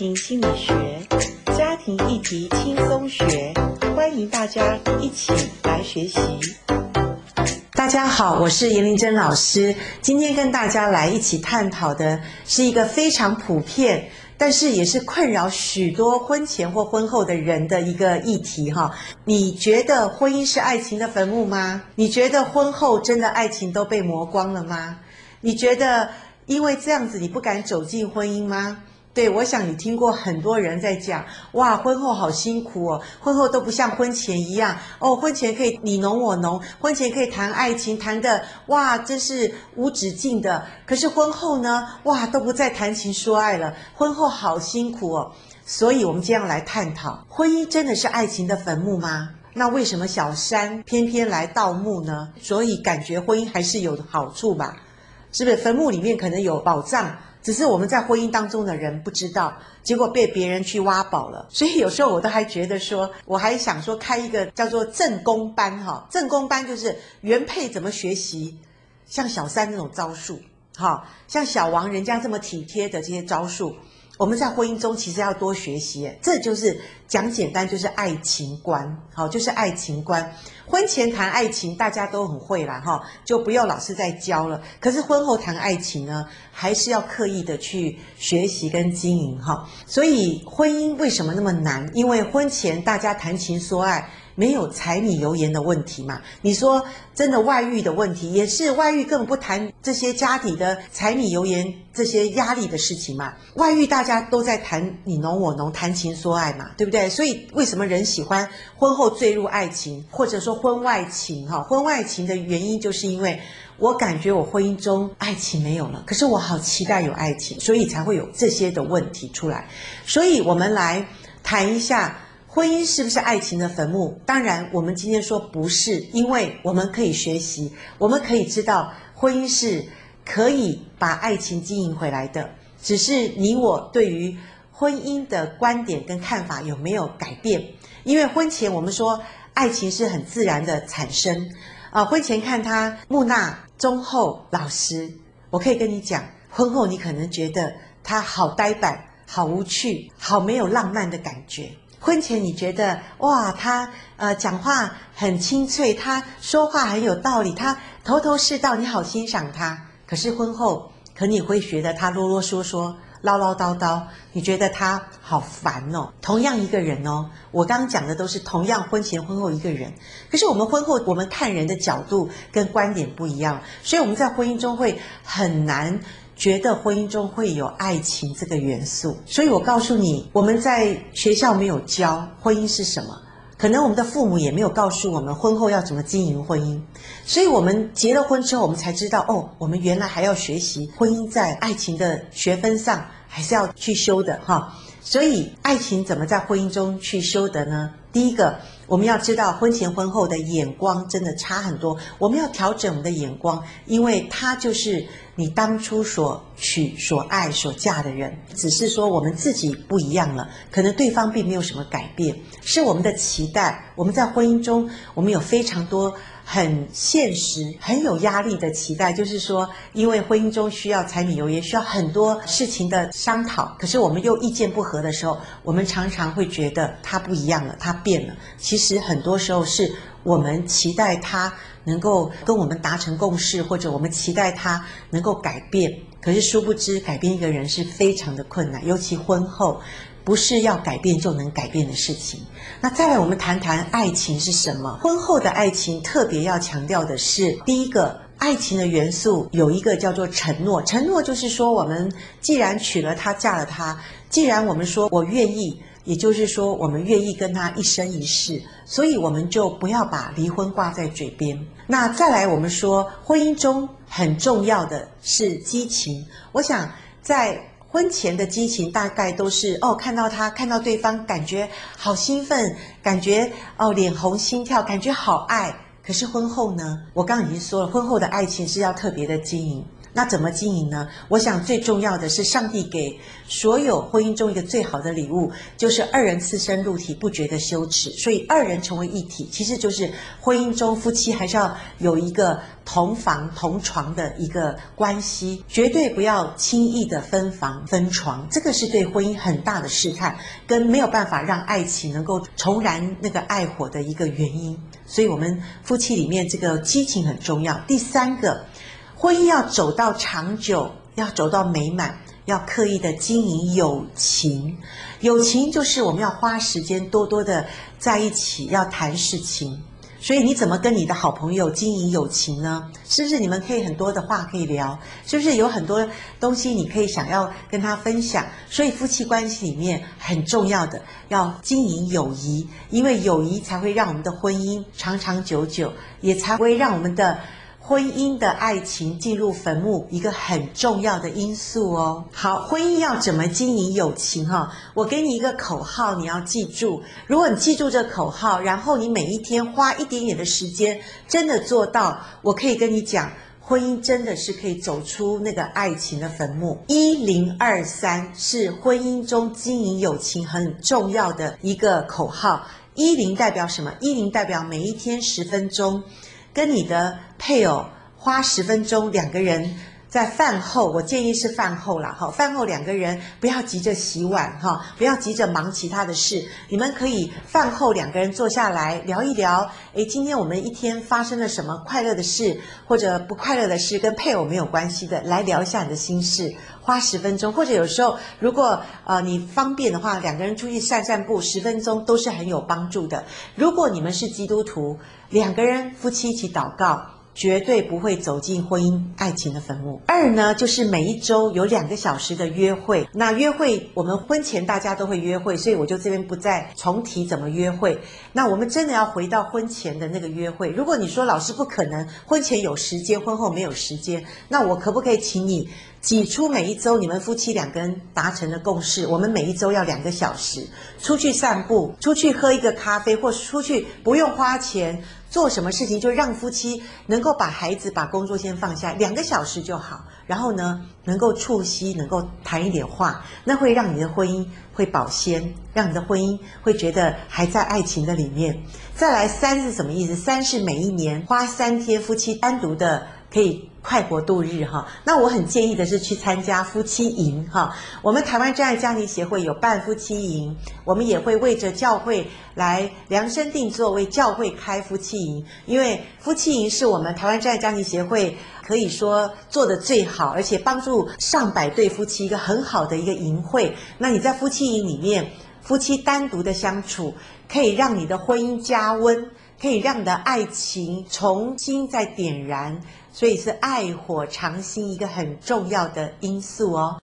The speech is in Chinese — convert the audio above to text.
庭心理学，家庭议题轻松学，欢迎大家一起来学习。大家好，我是严玲珍老师，今天跟大家来一起探讨的是一个非常普遍，但是也是困扰许多婚前或婚后的人的一个议题哈。你觉得婚姻是爱情的坟墓吗？你觉得婚后真的爱情都被磨光了吗？你觉得因为这样子你不敢走进婚姻吗？对，我想你听过很多人在讲，哇，婚后好辛苦哦，婚后都不像婚前一样哦，婚前可以你侬我侬，婚前可以谈爱情，谈的哇，真是无止境的。可是婚后呢，哇，都不再谈情说爱了，婚后好辛苦哦。所以，我们今天要来探讨，婚姻真的是爱情的坟墓吗？那为什么小三偏偏来盗墓呢？所以感觉婚姻还是有好处吧？是不是？坟墓里面可能有宝藏。只是我们在婚姻当中的人不知道，结果被别人去挖宝了。所以有时候我都还觉得说，我还想说开一个叫做正宫班哈，正宫班就是原配怎么学习，像小三那种招数，哈，像小王人家这么体贴的这些招数。我们在婚姻中其实要多学习，这就是讲简单，就是爱情观，好，就是爱情观。婚前谈爱情大家都很会啦，哈，就不用老师再教了。可是婚后谈爱情呢，还是要刻意的去学习跟经营，哈。所以婚姻为什么那么难？因为婚前大家谈情说爱。没有柴米油盐的问题嘛？你说真的外遇的问题也是外遇，根本不谈这些家底的柴米油盐这些压力的事情嘛。外遇大家都在谈你侬我侬，谈情说爱嘛，对不对？所以为什么人喜欢婚后坠入爱情，或者说婚外情？哈，婚外情的原因就是因为我感觉我婚姻中爱情没有了，可是我好期待有爱情，所以才会有这些的问题出来。所以我们来谈一下。婚姻是不是爱情的坟墓？当然，我们今天说不是，因为我们可以学习，我们可以知道，婚姻是可以把爱情经营回来的。只是你我对于婚姻的观点跟看法有没有改变？因为婚前我们说爱情是很自然的产生，啊，婚前看他木讷、忠厚、老实，我可以跟你讲，婚后你可能觉得他好呆板、好无趣、好没有浪漫的感觉。婚前你觉得哇，他呃讲话很清脆，他说话很有道理，他头头是道，你好欣赏他。可是婚后，可你会觉得他啰啰嗦嗦、唠唠叨叨，你觉得他好烦哦。同样一个人哦，我刚刚讲的都是同样婚前婚后一个人，可是我们婚后我们看人的角度跟观点不一样，所以我们在婚姻中会很难。觉得婚姻中会有爱情这个元素，所以我告诉你，我们在学校没有教婚姻是什么，可能我们的父母也没有告诉我们婚后要怎么经营婚姻，所以我们结了婚之后，我们才知道哦，我们原来还要学习婚姻在爱情的学分上还是要去修的哈。所以爱情怎么在婚姻中去修得呢？第一个，我们要知道婚前婚后的眼光真的差很多，我们要调整我们的眼光，因为他就是你当初所娶、所爱、所嫁的人，只是说我们自己不一样了，可能对方并没有什么改变，是我们的期待。我们在婚姻中，我们有非常多。很现实、很有压力的期待，就是说，因为婚姻中需要柴米油盐，需要很多事情的商讨。可是我们又意见不合的时候，我们常常会觉得他不一样了，他变了。其实很多时候是我们期待他能够跟我们达成共识，或者我们期待他能够改变。可是殊不知，改变一个人是非常的困难，尤其婚后。不是要改变就能改变的事情。那再来，我们谈谈爱情是什么？婚后的爱情特别要强调的是，第一个，爱情的元素有一个叫做承诺。承诺就是说，我们既然娶了她，嫁了她，既然我们说我愿意，也就是说我们愿意跟她一生一世，所以我们就不要把离婚挂在嘴边。那再来，我们说婚姻中很重要的是激情。我想在。婚前的激情大概都是哦，看到他，看到对方，感觉好兴奋，感觉哦脸红心跳，感觉好爱。可是婚后呢？我刚刚已经说了，婚后的爱情是要特别的经营。那怎么经营呢？我想最重要的是，上帝给所有婚姻中一个最好的礼物，就是二人赤身入体，不觉得羞耻。所以二人成为一体，其实就是婚姻中夫妻还是要有一个同房同床的一个关系，绝对不要轻易的分房分床，这个是对婚姻很大的试探，跟没有办法让爱情能够重燃那个爱火的一个原因。所以，我们夫妻里面这个激情很重要。第三个。婚姻要走到长久，要走到美满，要刻意的经营友情。友情就是我们要花时间多多的在一起，要谈事情。所以你怎么跟你的好朋友经营友情呢？是不是你们可以很多的话可以聊？是不是有很多东西你可以想要跟他分享？所以夫妻关系里面很重要的要经营友谊，因为友谊才会让我们的婚姻长长久久，也才会让我们的。婚姻的爱情进入坟墓，一个很重要的因素哦。好，婚姻要怎么经营友情哈？我给你一个口号，你要记住。如果你记住这口号，然后你每一天花一点点的时间，真的做到，我可以跟你讲，婚姻真的是可以走出那个爱情的坟墓。一零二三是婚姻中经营友情很重要的一个口号。一零代表什么？一零代表每一天十分钟。跟你的配偶花十分钟，两个人在饭后，我建议是饭后啦，哈，饭后两个人不要急着洗碗，哈，不要急着忙其他的事，你们可以饭后两个人坐下来聊一聊，诶，今天我们一天发生了什么快乐的事，或者不快乐的事，跟配偶没有关系的，来聊一下你的心事，花十分钟，或者有时候如果呃你方便的话，两个人出去散散步，十分钟都是很有帮助的。如果你们是基督徒。两个人夫妻一起祷告，绝对不会走进婚姻爱情的坟墓。二呢，就是每一周有两个小时的约会。那约会，我们婚前大家都会约会，所以我就这边不再重提怎么约会。那我们真的要回到婚前的那个约会。如果你说老师不可能，婚前有时间，婚后没有时间，那我可不可以请你挤出每一周你们夫妻两个人达成的共识？我们每一周要两个小时出去散步，出去喝一个咖啡，或出去不用花钱。做什么事情就让夫妻能够把孩子、把工作先放下，两个小时就好。然后呢，能够促膝，能够谈一点话，那会让你的婚姻会保鲜，让你的婚姻会觉得还在爱情的里面。再来，三是什么意思？三是每一年花三天夫妻单独的可以。快活度日哈，那我很建议的是去参加夫妻营哈。我们台湾真爱家庭协会有办夫妻营，我们也会为着教会来量身定做，为教会开夫妻营。因为夫妻营是我们台湾真爱家庭协会可以说做得最好，而且帮助上百对夫妻一个很好的一个营会。那你在夫妻营里面，夫妻单独的相处，可以让你的婚姻加温，可以让你的爱情重新再点燃。所以是爱火长新一个很重要的因素哦。